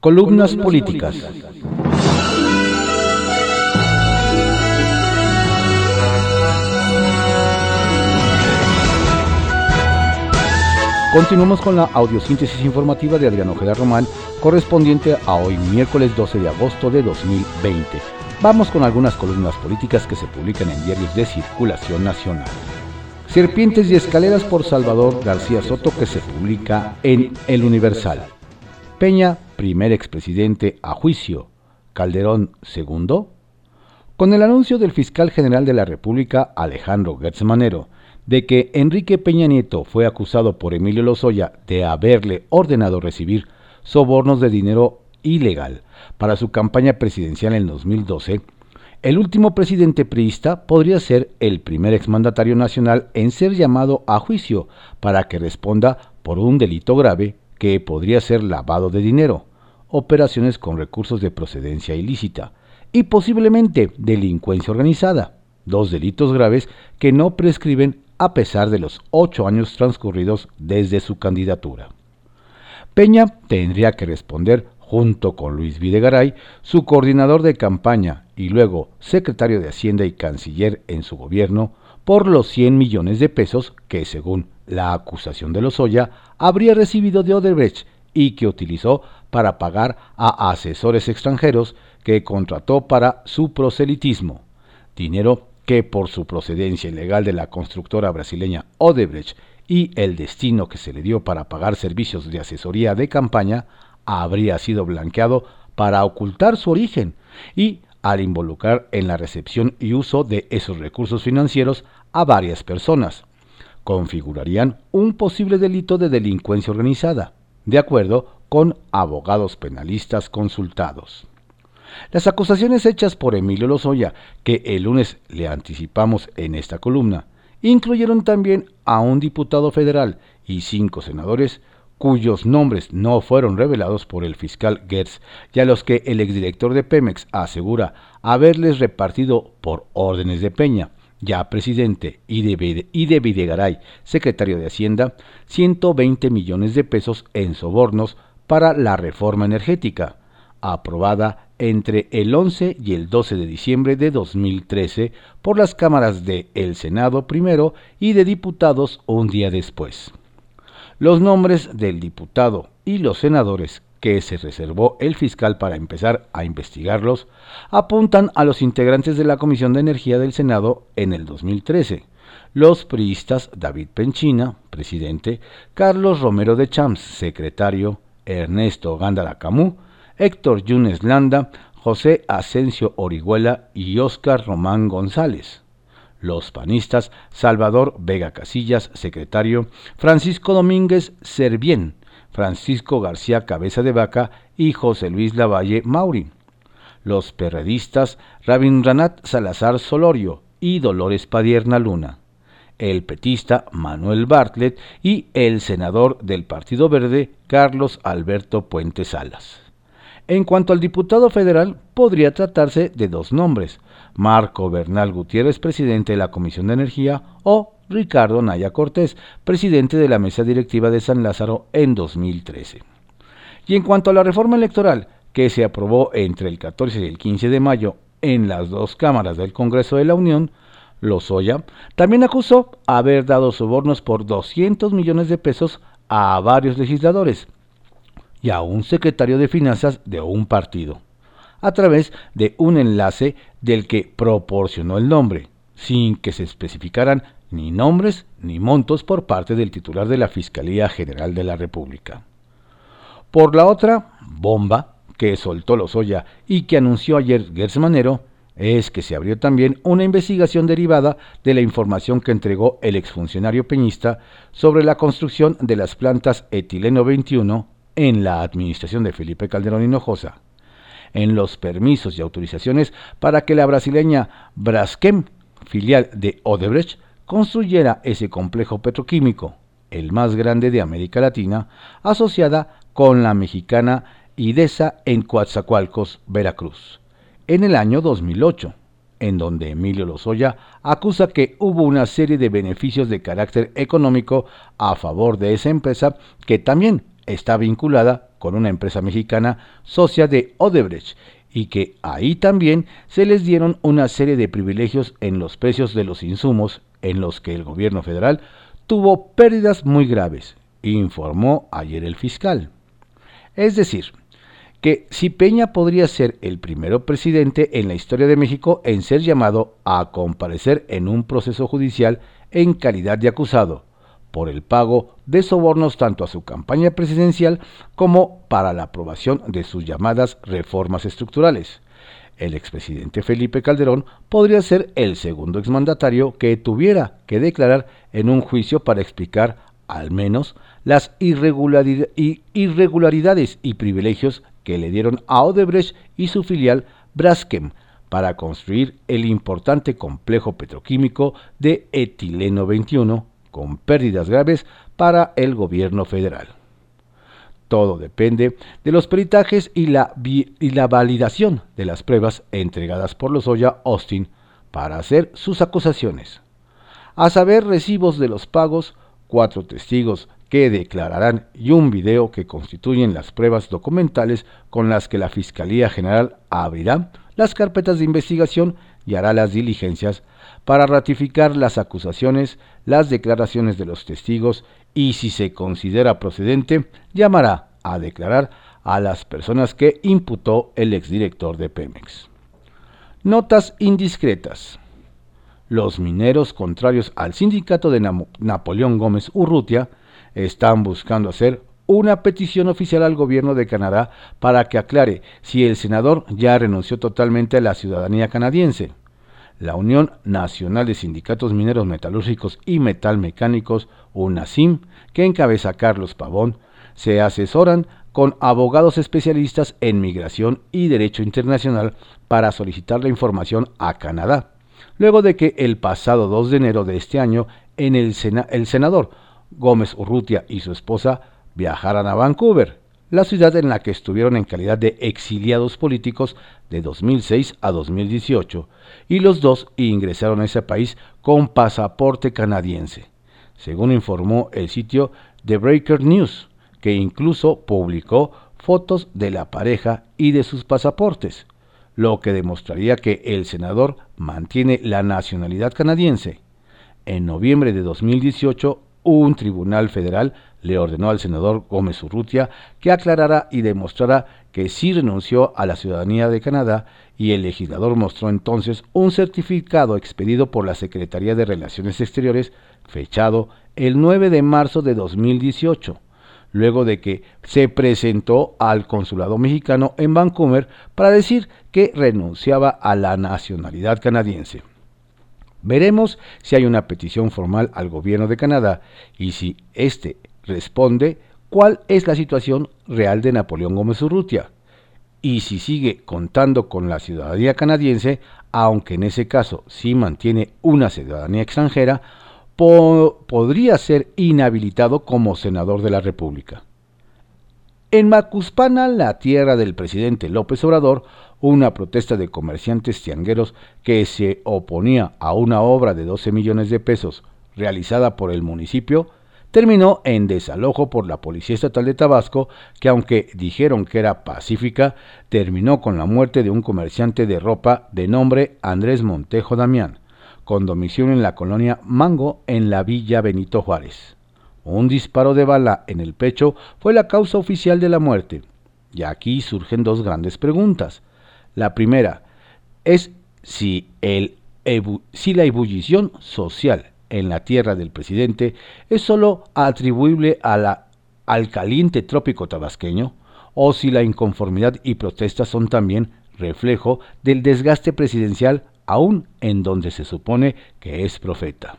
Columnas políticas. Continuamos con la audiosíntesis informativa de Adriano Ojeda Román, correspondiente a hoy miércoles 12 de agosto de 2020. Vamos con algunas columnas políticas que se publican en diarios de circulación nacional. Serpientes y escaleras por Salvador García Soto que se publica en El Universal. Peña, primer expresidente a juicio. Calderón, segundo. Con el anuncio del fiscal general de la República, Alejandro Gertz Manero, de que Enrique Peña Nieto fue acusado por Emilio Lozoya de haberle ordenado recibir sobornos de dinero ilegal para su campaña presidencial en 2012, el último presidente priista podría ser el primer exmandatario nacional en ser llamado a juicio para que responda por un delito grave que podría ser lavado de dinero, operaciones con recursos de procedencia ilícita y posiblemente delincuencia organizada, dos delitos graves que no prescriben a pesar de los ocho años transcurridos desde su candidatura. Peña tendría que responder junto con Luis Videgaray, su coordinador de campaña y luego secretario de Hacienda y canciller en su gobierno, por los 100 millones de pesos que, según la acusación de Lozoya, habría recibido de Odebrecht y que utilizó para pagar a asesores extranjeros que contrató para su proselitismo, dinero que por su procedencia ilegal de la constructora brasileña Odebrecht y el destino que se le dio para pagar servicios de asesoría de campaña, habría sido blanqueado para ocultar su origen y al involucrar en la recepción y uso de esos recursos financieros a varias personas. Configurarían un posible delito de delincuencia organizada, de acuerdo con abogados penalistas consultados. Las acusaciones hechas por Emilio Lozoya, que el lunes le anticipamos en esta columna, incluyeron también a un diputado federal y cinco senadores cuyos nombres no fueron revelados por el fiscal Gertz y a los que el exdirector de Pemex asegura haberles repartido por órdenes de Peña, ya presidente, y de, Videgaray, secretario de Hacienda, 120 millones de pesos en sobornos para la reforma energética, aprobada entre el 11 y el 12 de diciembre de 2013 por las cámaras de el Senado primero y de diputados un día después. Los nombres del diputado y los senadores que se reservó el fiscal para empezar a investigarlos apuntan a los integrantes de la Comisión de Energía del Senado en el 2013, los priistas David Penchina, presidente, Carlos Romero de Champs, secretario, Ernesto Gándara Camú, Héctor Yunes Landa, José Asensio Orihuela y Óscar Román González. Los panistas Salvador Vega Casillas, secretario, Francisco Domínguez Servién, Francisco García Cabeza de Vaca y José Luis Lavalle Mauri. Los perredistas Ranat Salazar Solorio y Dolores Padierna Luna. El petista Manuel Bartlett y el senador del Partido Verde Carlos Alberto Puente Salas. En cuanto al diputado federal, podría tratarse de dos nombres, Marco Bernal Gutiérrez, presidente de la Comisión de Energía, o Ricardo Naya Cortés, presidente de la Mesa Directiva de San Lázaro en 2013. Y en cuanto a la reforma electoral, que se aprobó entre el 14 y el 15 de mayo en las dos cámaras del Congreso de la Unión, Lozoya también acusó haber dado sobornos por 200 millones de pesos a varios legisladores, y a un secretario de finanzas de un partido, a través de un enlace del que proporcionó el nombre, sin que se especificaran ni nombres ni montos por parte del titular de la Fiscalía General de la República. Por la otra, bomba que soltó Lozoya y que anunció ayer Gersmanero, es que se abrió también una investigación derivada de la información que entregó el exfuncionario peñista sobre la construcción de las plantas etileno 21 en la administración de Felipe Calderón Hinojosa, en los permisos y autorizaciones para que la brasileña Braskem, filial de Odebrecht, construyera ese complejo petroquímico, el más grande de América Latina, asociada con la mexicana IDESA en Coatzacoalcos, Veracruz, en el año 2008, en donde Emilio Lozoya acusa que hubo una serie de beneficios de carácter económico a favor de esa empresa que también está vinculada con una empresa mexicana socia de Odebrecht y que ahí también se les dieron una serie de privilegios en los precios de los insumos en los que el gobierno federal tuvo pérdidas muy graves, informó ayer el fiscal. Es decir, que si Peña podría ser el primero presidente en la historia de México en ser llamado a comparecer en un proceso judicial en calidad de acusado, por el pago de sobornos tanto a su campaña presidencial como para la aprobación de sus llamadas reformas estructurales. El expresidente Felipe Calderón podría ser el segundo exmandatario que tuviera que declarar en un juicio para explicar al menos las irregularidades y privilegios que le dieron a Odebrecht y su filial Braskem para construir el importante complejo petroquímico de etileno 21 con pérdidas graves para el gobierno federal. Todo depende de los peritajes y la, y la validación de las pruebas entregadas por los Oya Austin para hacer sus acusaciones. A saber, recibos de los pagos, cuatro testigos que declararán y un video que constituyen las pruebas documentales con las que la Fiscalía General abrirá las carpetas de investigación y hará las diligencias para ratificar las acusaciones, las declaraciones de los testigos y, si se considera procedente, llamará a declarar a las personas que imputó el exdirector de Pemex. Notas indiscretas. Los mineros contrarios al sindicato de Napoleón Gómez Urrutia están buscando hacer una petición oficial al gobierno de Canadá para que aclare si el senador ya renunció totalmente a la ciudadanía canadiense la Unión Nacional de Sindicatos Mineros Metalúrgicos y Metalmecánicos, UNASIM, que encabeza Carlos Pavón, se asesoran con abogados especialistas en migración y derecho internacional para solicitar la información a Canadá, luego de que el pasado 2 de enero de este año en el, el senador Gómez Urrutia y su esposa viajaran a Vancouver, la ciudad en la que estuvieron en calidad de exiliados políticos de 2006 a 2018, y los dos ingresaron a ese país con pasaporte canadiense, según informó el sitio The Breaker News, que incluso publicó fotos de la pareja y de sus pasaportes, lo que demostraría que el senador mantiene la nacionalidad canadiense. En noviembre de 2018, un tribunal federal le ordenó al senador Gómez Urrutia que aclarara y demostrara que sí renunció a la ciudadanía de Canadá y el legislador mostró entonces un certificado expedido por la Secretaría de Relaciones Exteriores fechado el 9 de marzo de 2018, luego de que se presentó al consulado mexicano en Vancouver para decir que renunciaba a la nacionalidad canadiense. Veremos si hay una petición formal al gobierno de Canadá y si éste responde cuál es la situación real de Napoleón Gómez Urrutia y si sigue contando con la ciudadanía canadiense, aunque en ese caso sí mantiene una ciudadanía extranjera, podría ser inhabilitado como senador de la República. En Macuspana, la tierra del presidente López Obrador, una protesta de comerciantes tiangueros que se oponía a una obra de 12 millones de pesos realizada por el municipio, terminó en desalojo por la Policía Estatal de Tabasco, que aunque dijeron que era pacífica, terminó con la muerte de un comerciante de ropa de nombre Andrés Montejo Damián, con domicilio en la colonia Mango, en la Villa Benito Juárez. Un disparo de bala en el pecho fue la causa oficial de la muerte. Y aquí surgen dos grandes preguntas. La primera es si, el, la ebullición social en la tierra del presidente es sólo atribuible al caliente trópico tabasqueño, o si la inconformidad y protestas son también reflejo del desgaste presidencial aún en donde se supone que es profeta.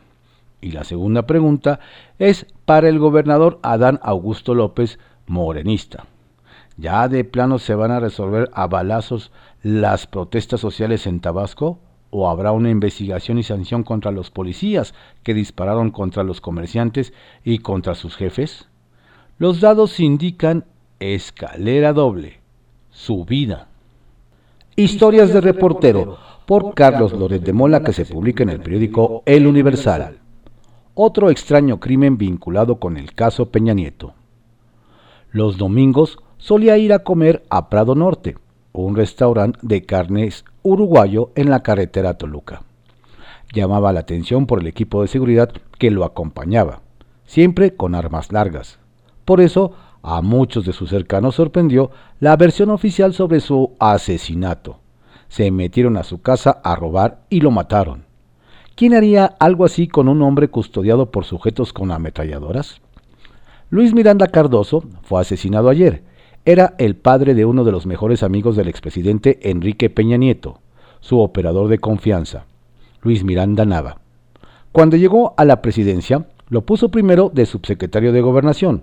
Y la segunda pregunta es para el gobernador Adán Augusto López, morenista. ¿Ya de plano se van a resolver a balazos las protestas sociales en Tabasco? O habrá una investigación y sanción contra los policías que dispararon contra los comerciantes y contra sus jefes? Los dados indican escalera doble, subida. Historias de reportero por Carlos Loret de Mola que se publica en el periódico El Universal. Otro extraño crimen vinculado con el caso Peña Nieto. Los domingos solía ir a comer a Prado Norte, un restaurante de carnes uruguayo en la carretera Toluca. Llamaba la atención por el equipo de seguridad que lo acompañaba, siempre con armas largas. Por eso, a muchos de sus cercanos sorprendió la versión oficial sobre su asesinato. Se metieron a su casa a robar y lo mataron. ¿Quién haría algo así con un hombre custodiado por sujetos con ametralladoras? Luis Miranda Cardoso fue asesinado ayer. Era el padre de uno de los mejores amigos del expresidente Enrique Peña Nieto, su operador de confianza, Luis Miranda Nava. Cuando llegó a la presidencia, lo puso primero de subsecretario de Gobernación.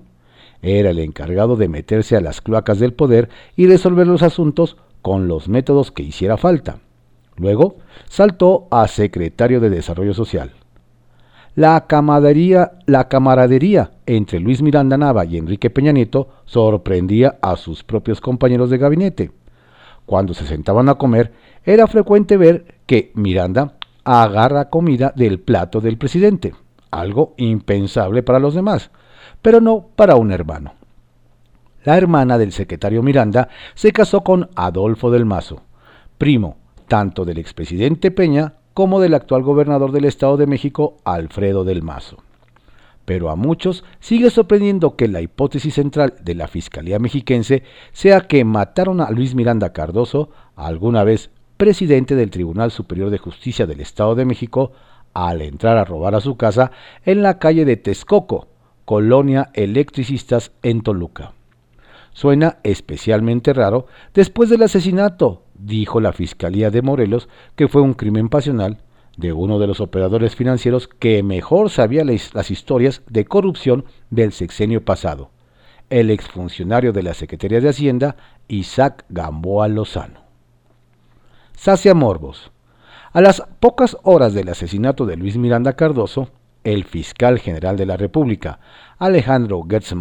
Era el encargado de meterse a las cloacas del poder y resolver los asuntos con los métodos que hiciera falta. Luego saltó a secretario de Desarrollo Social. La camaradería, la camaradería entre Luis Miranda Nava y Enrique Peña Nieto sorprendía a sus propios compañeros de gabinete. Cuando se sentaban a comer, era frecuente ver que Miranda agarra comida del plato del presidente, algo impensable para los demás, pero no para un hermano. La hermana del secretario Miranda se casó con Adolfo del Mazo, primo tanto del expresidente Peña como del actual gobernador del Estado de México, Alfredo del Mazo. Pero a muchos sigue sorprendiendo que la hipótesis central de la Fiscalía mexiquense sea que mataron a Luis Miranda Cardoso, alguna vez presidente del Tribunal Superior de Justicia del Estado de México, al entrar a robar a su casa en la calle de Texcoco, colonia electricistas en Toluca. Suena especialmente raro después del asesinato dijo la Fiscalía de Morelos que fue un crimen pasional de uno de los operadores financieros que mejor sabía las historias de corrupción del sexenio pasado, el exfuncionario de la Secretaría de Hacienda, Isaac Gamboa Lozano. Sacia Morbos. A las pocas horas del asesinato de Luis Miranda Cardoso, el fiscal general de la República, Alejandro Gertz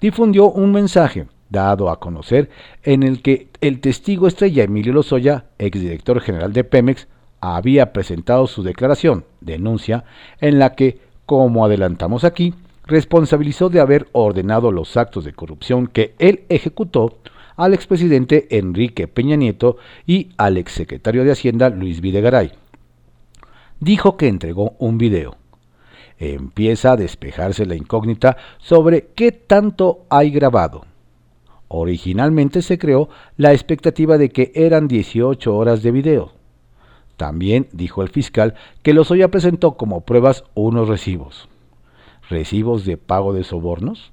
difundió un mensaje dado a conocer en el que el testigo estrella Emilio Lozoya, exdirector general de Pemex, había presentado su declaración, denuncia, en la que, como adelantamos aquí, responsabilizó de haber ordenado los actos de corrupción que él ejecutó al expresidente Enrique Peña Nieto y al exsecretario de Hacienda Luis Videgaray. Dijo que entregó un video. Empieza a despejarse la incógnita sobre qué tanto hay grabado Originalmente se creó la expectativa de que eran 18 horas de video. También dijo el fiscal que Lozoya presentó como pruebas unos recibos. ¿Recibos de pago de sobornos?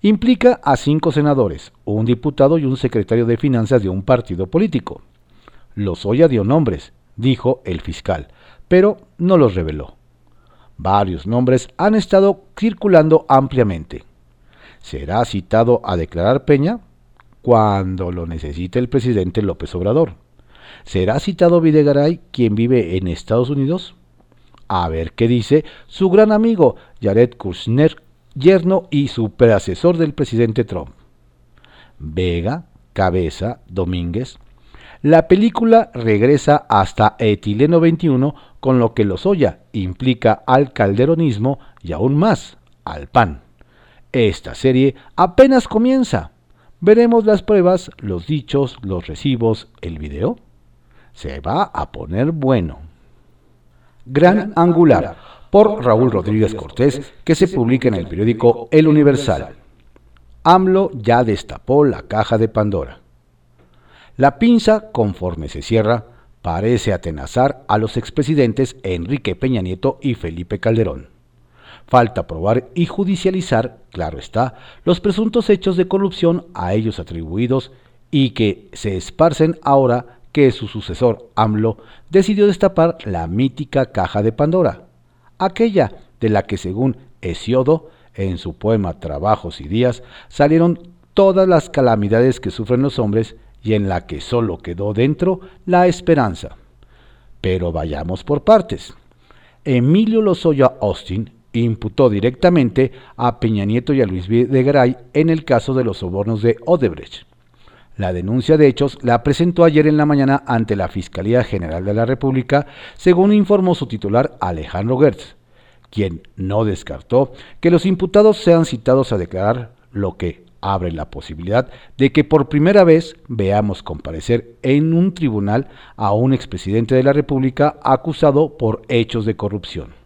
Implica a cinco senadores, un diputado y un secretario de finanzas de un partido político. Lozoya dio nombres, dijo el fiscal, pero no los reveló. Varios nombres han estado circulando ampliamente será citado a declarar Peña cuando lo necesite el presidente López Obrador. ¿Será citado Videgaray, quien vive en Estados Unidos? A ver qué dice su gran amigo Jared Kushner, yerno y superasesor del presidente Trump. Vega, Cabeza, Domínguez. La película regresa hasta Etileno 21, con lo que Lozoya implica al calderonismo y aún más al PAN. Esta serie apenas comienza. Veremos las pruebas, los dichos, los recibos, el video. Se va a poner bueno. Gran Angular, por Raúl Rodríguez Cortés, que se publica en el periódico El Universal. AMLO ya destapó la caja de Pandora. La pinza, conforme se cierra, parece atenazar a los expresidentes Enrique Peña Nieto y Felipe Calderón. Falta probar y judicializar, claro está, los presuntos hechos de corrupción a ellos atribuidos y que se esparcen ahora que su sucesor, AMLO, decidió destapar la mítica caja de Pandora, aquella de la que según Hesiodo, en su poema Trabajos y Días, salieron todas las calamidades que sufren los hombres y en la que solo quedó dentro la esperanza. Pero vayamos por partes. Emilio Lozoya Austin imputó directamente a Peña Nieto y a Luis Videgaray en el caso de los sobornos de Odebrecht. La denuncia de hechos la presentó ayer en la mañana ante la Fiscalía General de la República, según informó su titular Alejandro Gertz, quien no descartó que los imputados sean citados a declarar lo que abre la posibilidad de que por primera vez veamos comparecer en un tribunal a un expresidente de la República acusado por hechos de corrupción.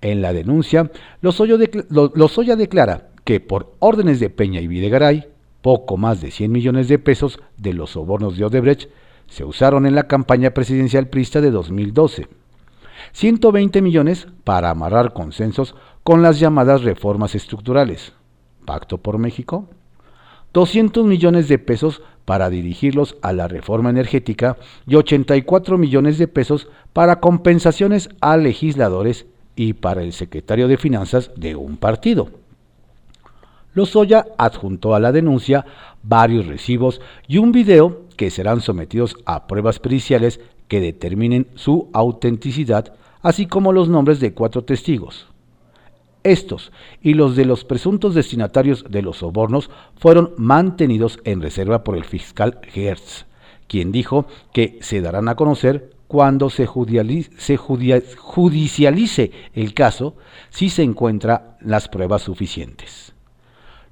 En la denuncia, Lozoya, declara que por órdenes de Peña y Videgaray, poco más de 100 millones de pesos de los sobornos de Odebrecht se usaron en la campaña presidencial prista de 2012. 120 millones para amarrar consensos con las llamadas reformas estructurales. Pacto por México. 200 millones de pesos para dirigirlos a la reforma energética y 84 millones de pesos para compensaciones a legisladores y para el secretario de Finanzas de un partido. Lozoya adjuntó a la denuncia varios recibos y un video que serán sometidos a pruebas periciales que determinen su autenticidad, así como los nombres de cuatro testigos. Estos y los de los presuntos destinatarios de los sobornos fueron mantenidos en reserva por el fiscal Hertz, quien dijo que se darán a conocer cuando se, judicialice el caso si se encuentran las pruebas suficientes.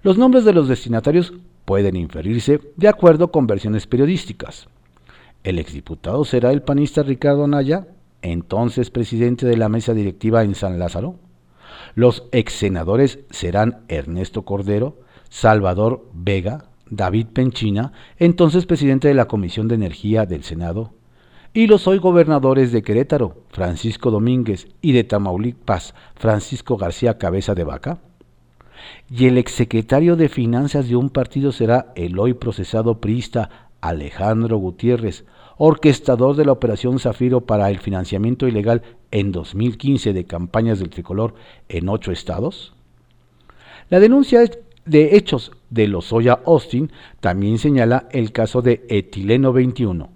Los nombres de los destinatarios pueden inferirse de acuerdo con versiones periodísticas. El exdiputado será el panista Ricardo Naya, entonces presidente de la mesa directiva en San Lázaro. Los ex senadores serán Ernesto Cordero, Salvador Vega, David Penchina, entonces presidente de la Comisión de Energía del Senado, y los hoy gobernadores de Querétaro, Francisco Domínguez, y de Tamaulipas, Francisco García Cabeza de Vaca. Y el exsecretario de Finanzas de un partido será el hoy procesado priista Alejandro Gutiérrez, orquestador de la Operación Zafiro para el financiamiento ilegal en 2015 de campañas del tricolor en ocho estados? La denuncia de hechos de Lozoya Austin también señala el caso de Etileno 21,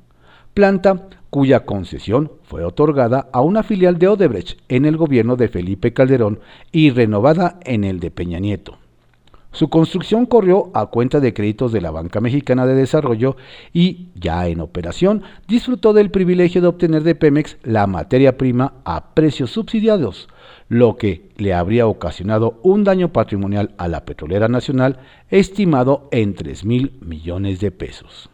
planta cuya concesión fue otorgada a una filial de Odebrecht en el gobierno de Felipe Calderón y renovada en el de Peña Nieto. Su construcción corrió a cuenta de créditos de la Banca Mexicana de Desarrollo y, ya en operación, disfrutó del privilegio de obtener de Pemex la materia prima a precios subsidiados, lo que le habría ocasionado un daño patrimonial a la petrolera nacional estimado en 3 mil millones de pesos.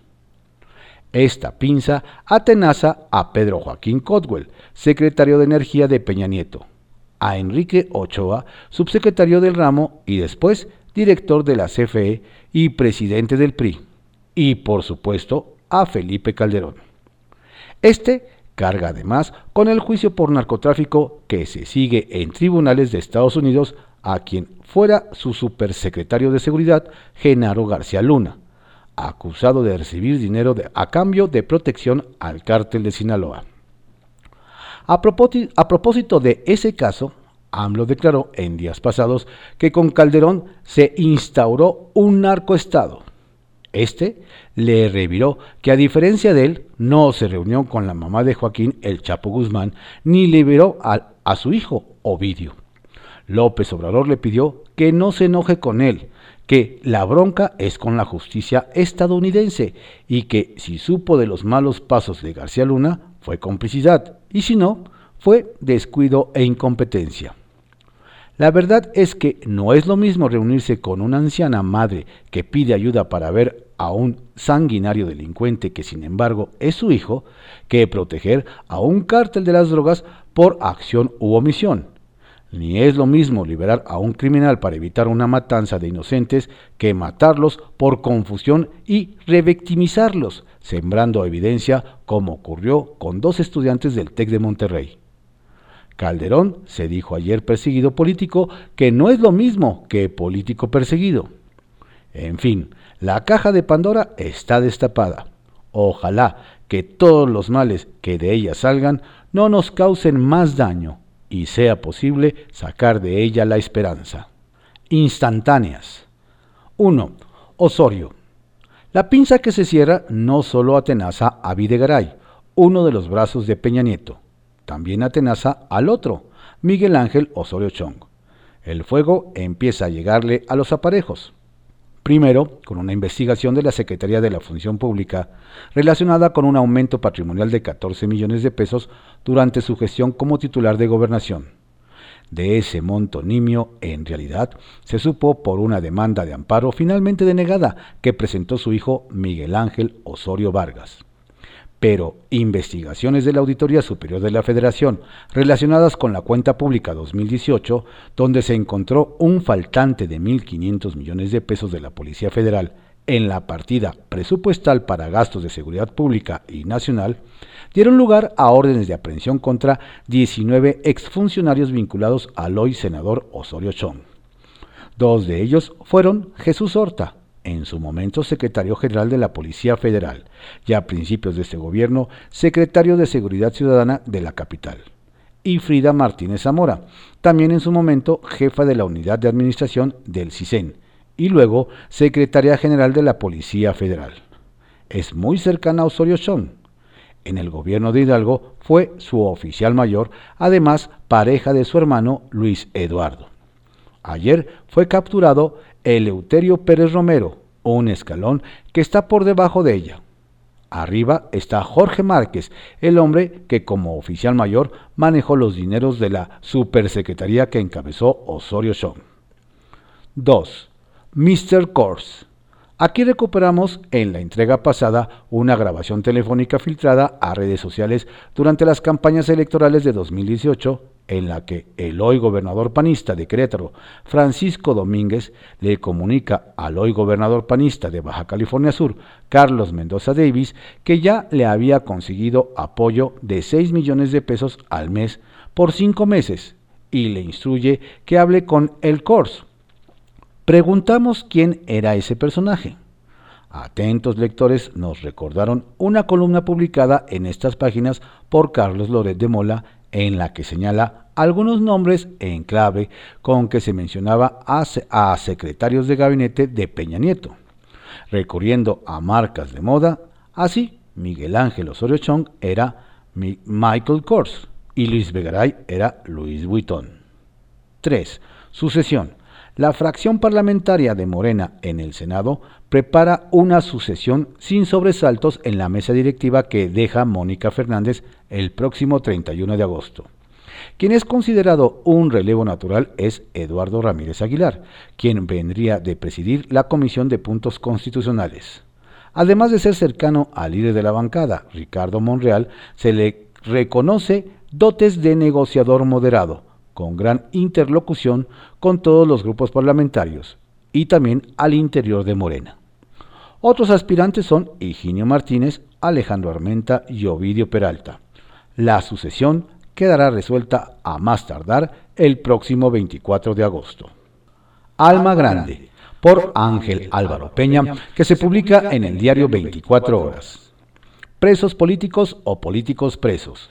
Esta pinza atenaza a Pedro Joaquín Codwell, secretario de Energía de Peña Nieto, a Enrique Ochoa, subsecretario del ramo y después director de la CFE y presidente del PRI, y por supuesto a Felipe Calderón. Este carga además con el juicio por narcotráfico que se sigue en tribunales de Estados Unidos a quien fuera su supersecretario de Seguridad, Genaro García Luna, acusado de recibir dinero a cambio de protección al cártel de Sinaloa. A propósito de ese caso, AMLO declaró en días pasados que con Calderón se instauró un narcoestado. Este le reviró que a diferencia de él, no se reunió con la mamá de Joaquín el Chapo Guzmán, ni liberó a, a su hijo Ovidio. López Obrador le pidió que no se enoje con él, que la bronca es con la justicia estadounidense y que si supo de los malos pasos de García Luna fue complicidad y si no, fue descuido e incompetencia. La verdad es que no es lo mismo reunirse con una anciana madre que pide ayuda para ver a un sanguinario delincuente que sin embargo es su hijo, que proteger a un cártel de las drogas por acción u omisión. Ni es lo mismo liberar a un criminal para evitar una matanza de inocentes que matarlos por confusión y revictimizarlos, sembrando evidencia como ocurrió con dos estudiantes del TEC de Monterrey. Calderón se dijo ayer perseguido político que no es lo mismo que político perseguido. En fin, la caja de Pandora está destapada. Ojalá que todos los males que de ella salgan no nos causen más daño y sea posible sacar de ella la esperanza. Instantáneas. 1. Osorio. La pinza que se cierra no solo atenaza a Videgaray, uno de los brazos de Peña Nieto, también atenaza al otro, Miguel Ángel Osorio Chong. El fuego empieza a llegarle a los aparejos. Primero, con una investigación de la Secretaría de la Función Pública relacionada con un aumento patrimonial de 14 millones de pesos durante su gestión como titular de gobernación. de ese monto nimio, en realidad, se supo por una demanda de amparo finalmente denegada que presentó su hijo Miguel Ángel Osorio Vargas. Pero investigaciones de la Auditoría Superior de la Federación relacionadas con la cuenta pública 2018, donde se encontró un faltante de 1.500 millones de pesos de la Policía Federal en la partida presupuestal para gastos de seguridad pública y nacional, dieron lugar a órdenes de aprehensión contra 19 exfuncionarios vinculados al hoy senador Osorio Chong. Dos de ellos fueron Jesús Horta, en su momento secretario general de la Policía Federal, y a principios de este gobierno secretario de Seguridad Ciudadana de la capital, y Frida Martínez Zamora, también en su momento jefa de la Unidad de Administración del CISEN, y luego secretaria general de la Policía Federal. Es muy cercana a Osorio Chong, en el gobierno de Hidalgo fue su oficial mayor, además pareja de su hermano Luis Eduardo. Ayer fue capturado Eleuterio Pérez Romero, un escalón que está por debajo de ella. Arriba está Jorge Márquez, el hombre que como oficial mayor manejó los dineros de la supersecretaría que encabezó Osorio Chong. 2. Mr. Kors. Aquí recuperamos en la entrega pasada una grabación telefónica filtrada a redes sociales durante las campañas electorales de 2018 en la que el hoy gobernador panista de Querétaro, Francisco Domínguez, le comunica al hoy gobernador panista de Baja California Sur, Carlos Mendoza Davis, que ya le había conseguido apoyo de 6 millones de pesos al mes por cinco meses y le instruye que hable con el CORS, Preguntamos quién era ese personaje. Atentos lectores nos recordaron una columna publicada en estas páginas por Carlos Loret de Mola en la que señala algunos nombres en clave con que se mencionaba a, secretarios de gabinete de Peña Nieto. Recurriendo a marcas de moda, así Miguel Ángel Osorio Chong era Michael Kors y Luis Vegaray era Luis Vuitton. 3. Sucesión la fracción parlamentaria de Morena en el Senado prepara una sucesión sin sobresaltos en la mesa directiva que deja Mónica Fernández el próximo 31 de agosto. Quien es considerado un relevo natural es Eduardo Ramírez Aguilar, quien vendría de presidir la Comisión de Puntos Constitucionales. Además de ser cercano al líder de la bancada, Ricardo Monreal, se le reconoce dotes de negociador moderado, con gran interlocución con todos los grupos parlamentarios y también al interior de Morena. Otros aspirantes son Higinio Martínez, Alejandro Armenta y Ovidio Peralta. La sucesión quedará resuelta a más tardar el próximo 24 de agosto. Alma Grande, por Ángel Álvaro Peña, que se publica en el diario 24 horas. Presos políticos o políticos presos.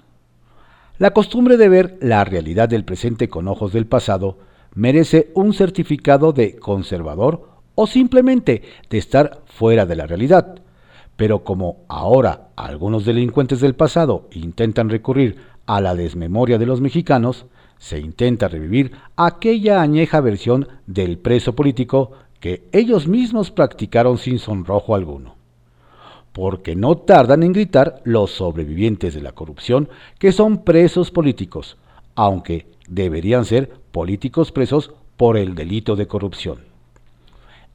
La costumbre de ver la realidad del presente con ojos del pasado merece un certificado de conservador o simplemente de estar fuera de la realidad. Pero como ahora algunos delincuentes del pasado intentan recurrir a la desmemoria de los mexicanos, se intenta revivir aquella añeja versión del preso político que ellos mismos practicaron sin sonrojo alguno porque no tardan en gritar los sobrevivientes de la corrupción que son presos políticos, aunque deberían ser políticos presos por el delito de corrupción.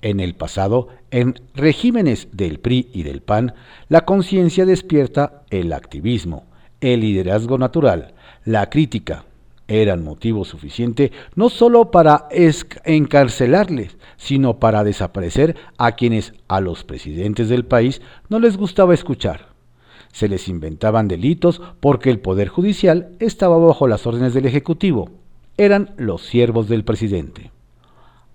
En el pasado, en regímenes del PRI y del PAN, la conciencia despierta el activismo, el liderazgo natural, la crítica, eran motivo suficiente no solo para encarcelarles, sino para desaparecer a quienes a los presidentes del país no les gustaba escuchar. Se les inventaban delitos porque el Poder Judicial estaba bajo las órdenes del Ejecutivo. Eran los siervos del presidente.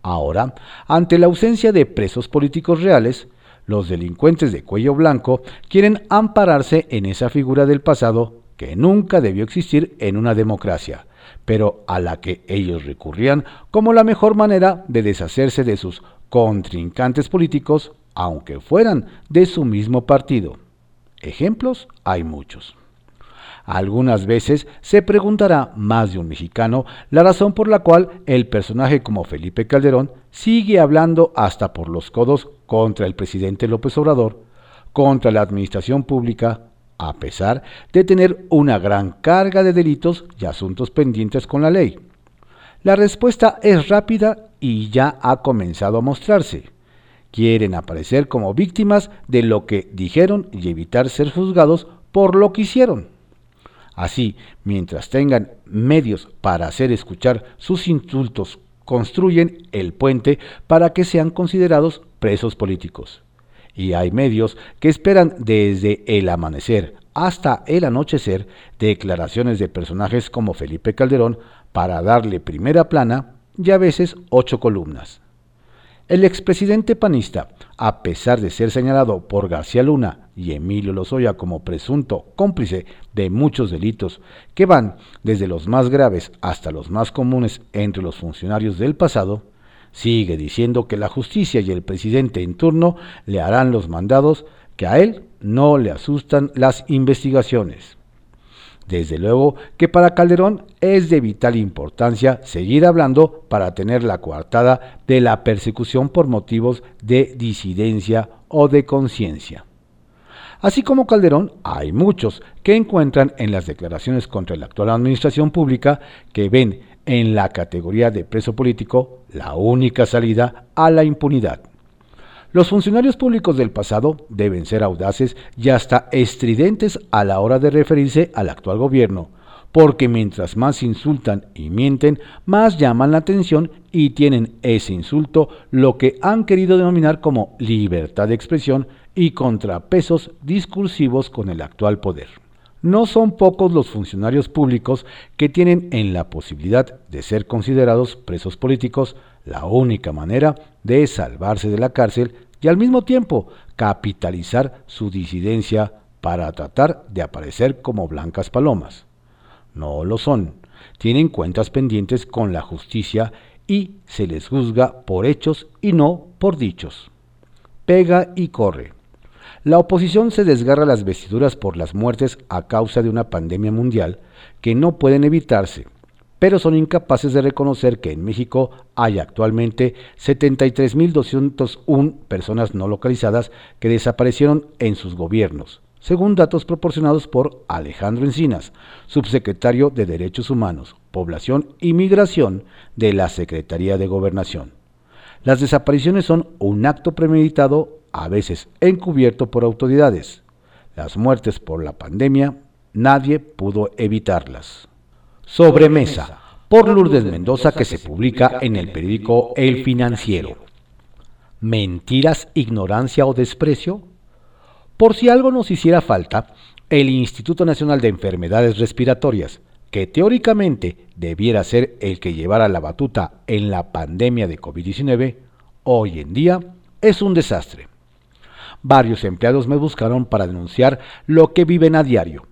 Ahora, ante la ausencia de presos políticos reales, los delincuentes de cuello blanco quieren ampararse en esa figura del pasado que nunca debió existir en una democracia, pero a la que ellos recurrían como la mejor manera de deshacerse de sus contrincantes políticos, aunque fueran de su mismo partido. Ejemplos hay muchos. Algunas veces se preguntará más de un mexicano la razón por la cual el personaje como Felipe Calderón sigue hablando hasta por los codos contra el presidente López Obrador, contra la administración pública, a pesar de tener una gran carga de delitos y asuntos pendientes con la ley. La respuesta es rápida y ya ha comenzado a mostrarse. Quieren aparecer como víctimas de lo que dijeron y evitar ser juzgados por lo que hicieron. Así, mientras tengan medios para hacer escuchar sus insultos, construyen el puente para que sean considerados presos políticos. Y hay medios que esperan desde el amanecer hasta el anochecer declaraciones de personajes como Felipe Calderón para darle primera plana y a veces ocho columnas. El expresidente panista, a pesar de ser señalado por García Luna y Emilio Lozoya como presunto cómplice de muchos delitos que van desde los más graves hasta los más comunes entre los funcionarios del pasado, sigue diciendo que la justicia y el presidente en turno le harán los mandados que a él no le asustan las investigaciones. Desde luego que para Calderón es de vital importancia seguir hablando para tener la coartada de la persecución por motivos de disidencia o de conciencia. Así como Calderón, hay muchos que encuentran en las declaraciones contra la actual administración pública que ven en la categoría de preso político la única salida a la impunidad. Los funcionarios públicos del pasado deben ser audaces y hasta estridentes a la hora de referirse al actual gobierno, porque mientras más insultan y mienten, más llaman la atención y tienen ese insulto lo que han querido denominar como libertad de expresión y contrapesos discursivos con el actual poder. No son pocos los funcionarios públicos que tienen en la posibilidad de ser considerados presos políticos la única manera de salvarse de la cárcel y al mismo tiempo capitalizar su disidencia para tratar de aparecer como blancas palomas. No lo son, tienen cuentas pendientes con la justicia y se les juzga por hechos y no por dichos. Pega y corre. La oposición se desgarra las vestiduras por las muertes a causa de una pandemia mundial que no pueden evitarse pero son incapaces de reconocer que en México hay actualmente 73.201 personas no localizadas que desaparecieron en sus gobiernos, según datos proporcionados por Alejandro Encinas, subsecretario de Derechos Humanos, Población y Migración de la Secretaría de Gobernación. Las desapariciones son un acto premeditado, a veces encubierto por autoridades. Las muertes por la pandemia, nadie pudo evitarlas. Sobremesa, por Lourdes Mendoza, que se publica en el periódico El Financiero. ¿Mentiras, ignorancia o desprecio? Por si algo nos hiciera falta, el Instituto Nacional de Enfermedades Respiratorias, que teóricamente debiera ser el que llevara la batuta en la pandemia de COVID-19, hoy en día es un desastre. Varios empleados me buscaron para denunciar lo que viven a diario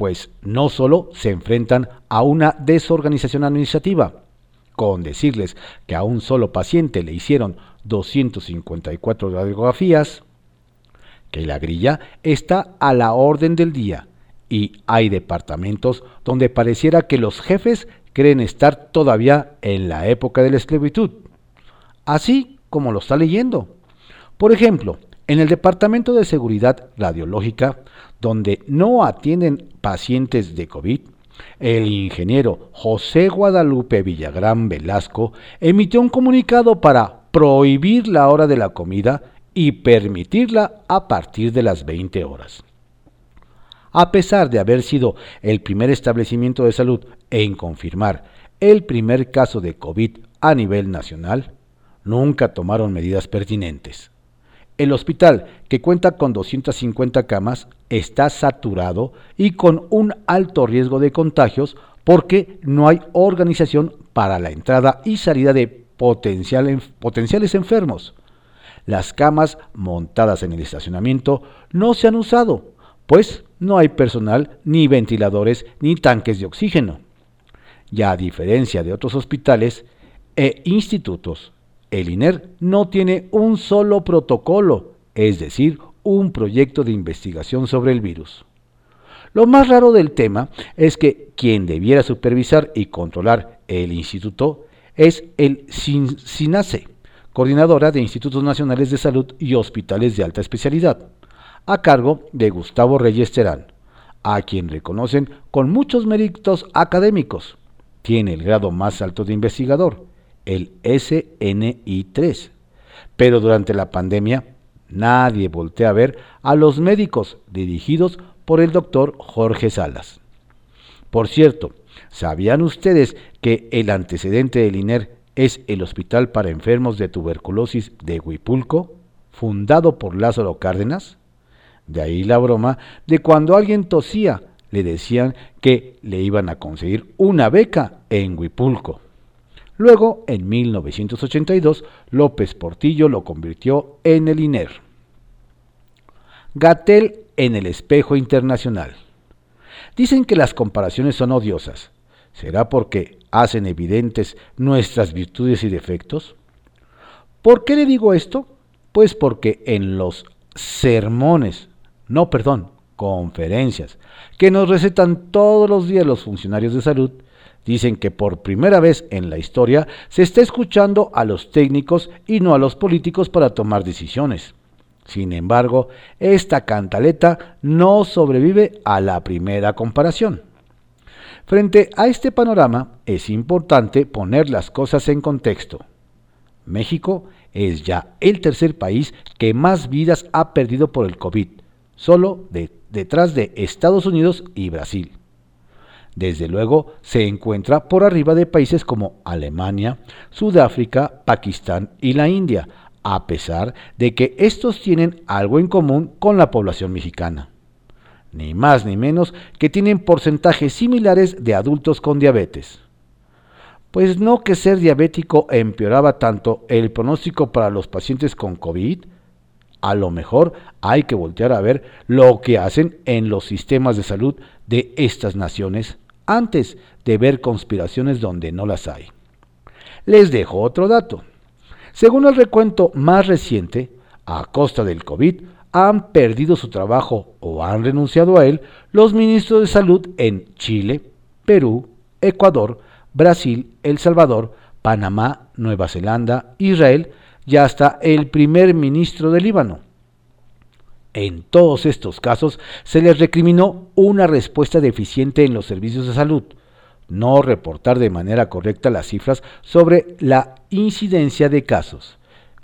pues no solo se enfrentan a una desorganización administrativa, con decirles que a un solo paciente le hicieron 254 radiografías, que la grilla está a la orden del día y hay departamentos donde pareciera que los jefes creen estar todavía en la época de la esclavitud, así como lo está leyendo. Por ejemplo, en el Departamento de Seguridad Radiológica donde no atienden pacientes de COVID, el ingeniero José Guadalupe Villagrán Velasco emitió un comunicado para prohibir la hora de la comida y permitirla a partir de las 20 horas. A pesar de haber sido el primer establecimiento de salud en confirmar el primer caso de COVID a nivel nacional, nunca tomaron medidas pertinentes. El hospital, que cuenta con 250 camas, está saturado y con un alto riesgo de contagios porque no hay organización para la entrada y salida de potenciales enfermos. Las camas montadas en el estacionamiento no se han usado, pues no hay personal, ni ventiladores, ni tanques de oxígeno. Ya a diferencia de otros hospitales e institutos el INER no tiene un solo protocolo, es decir, un proyecto de investigación sobre el virus. Lo más raro del tema es que quien debiera supervisar y controlar el instituto es el SINASE, coordinadora de Institutos Nacionales de Salud y Hospitales de Alta Especialidad, a cargo de Gustavo Reyes Terán, a quien reconocen con muchos méritos académicos, tiene el grado más alto de investigador, el SNI3. Pero durante la pandemia, nadie voltea a ver a los médicos dirigidos por el doctor Jorge Salas. Por cierto, ¿sabían ustedes que el antecedente del INER es el Hospital para Enfermos de Tuberculosis de Huipulco, fundado por Lázaro Cárdenas? De ahí la broma de cuando alguien tosía, le decían que le iban a conseguir una beca en Huipulco. Luego, en 1982, López Portillo lo convirtió en el INER. Gatel en el espejo internacional. Dicen que las comparaciones son odiosas. ¿Será porque hacen evidentes nuestras virtudes y defectos? ¿Por qué le digo esto? Pues porque en los sermones, no, perdón, conferencias, que nos recetan todos los días los funcionarios de salud, dicen que por primera vez en la historia se está escuchando a los técnicos y no a los políticos para tomar decisiones. Sin embargo, esta cantaleta no sobrevive a la primera comparación. Frente a este panorama, es importante poner las cosas en contexto. México es ya el tercer país que más vidas ha perdido por el COVID, solo detrás de Estados Unidos y Brasil. Desde luego, se encuentra por arriba de países como Alemania, Sudáfrica, Pakistán y la India, a pesar de que estos tienen algo en común con la población mexicana. Ni más ni menos que tienen porcentajes similares de adultos con diabetes. Pues no que ser diabético empeoraba tanto el pronóstico para los pacientes con COVID, a lo mejor hay que voltear a ver lo que hacen en los sistemas de salud de estas naciones antes de ver conspiraciones donde no las hay. Les dejo otro dato. Según el recuento más reciente, a costa del COVID, han perdido su trabajo o han renunciado a él los ministros de salud en Chile, Perú, Ecuador, Brasil, El Salvador, Panamá, Nueva Zelanda, Israel y hasta el primer ministro de Líbano. En todos estos casos se les recriminó una respuesta deficiente en los servicios de salud, no reportar de manera correcta las cifras sobre la incidencia de casos.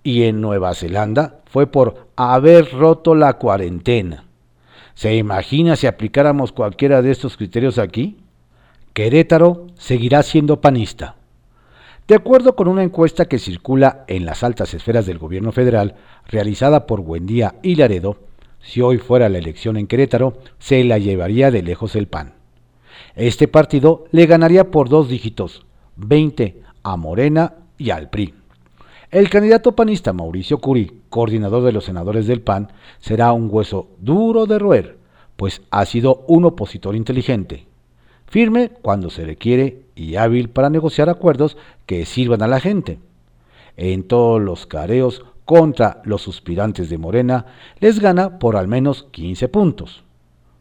Y en Nueva Zelanda fue por haber roto la cuarentena. ¿Se imagina si aplicáramos cualquiera de estos criterios aquí? Querétaro seguirá siendo panista. De acuerdo con una encuesta que circula en las altas esferas del gobierno federal, realizada por Buendía y Laredo, si hoy fuera la elección en Querétaro, se la llevaría de lejos el PAN. Este partido le ganaría por dos dígitos, 20 a Morena y al PRI. El candidato panista Mauricio Curi, coordinador de los senadores del PAN, será un hueso duro de roer, pues ha sido un opositor inteligente, firme cuando se requiere y hábil para negociar acuerdos que sirvan a la gente. En todos los careos contra los suspirantes de Morena, les gana por al menos 15 puntos.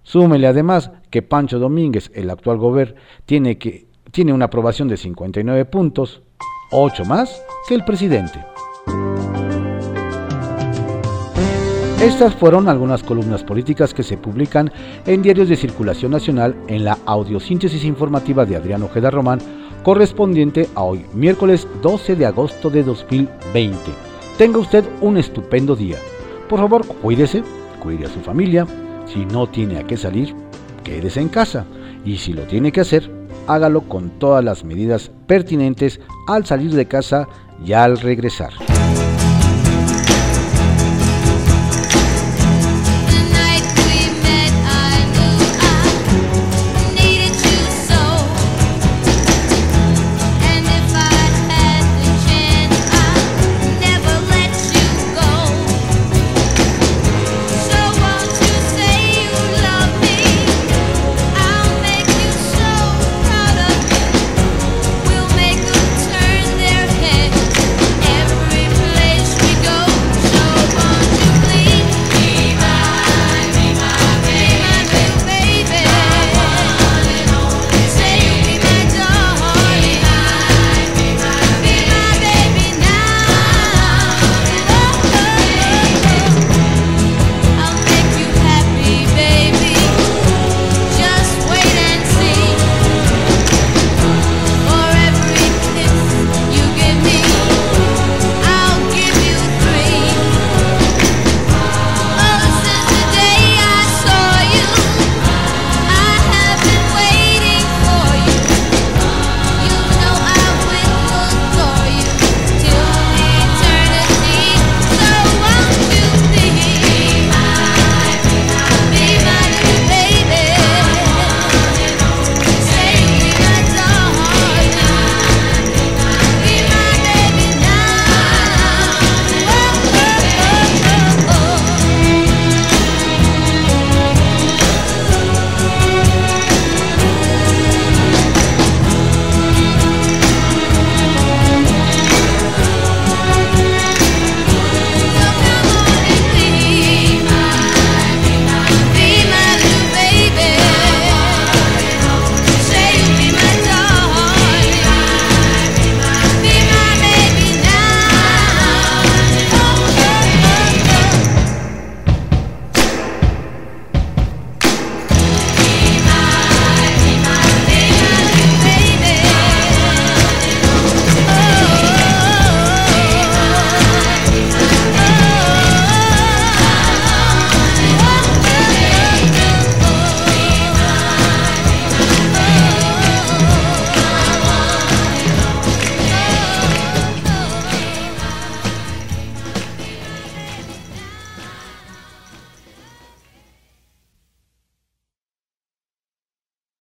Súmele además que Pancho Domínguez, el actual gobernador, tiene, que, tiene una aprobación de 59 puntos, 8 más que el presidente. Estas fueron algunas columnas políticas que se publican en diarios de circulación nacional en la audiosíntesis informativa de Adriano Ojeda Román, correspondiente a hoy, miércoles 12 de agosto de 2020. Tenga usted un estupendo día. Por favor, cuídese, cuide a su familia, si no tiene a qué salir, quédese en casa. Y si lo tiene que hacer, hágalo con todas las medidas pertinentes al salir de casa y al regresar.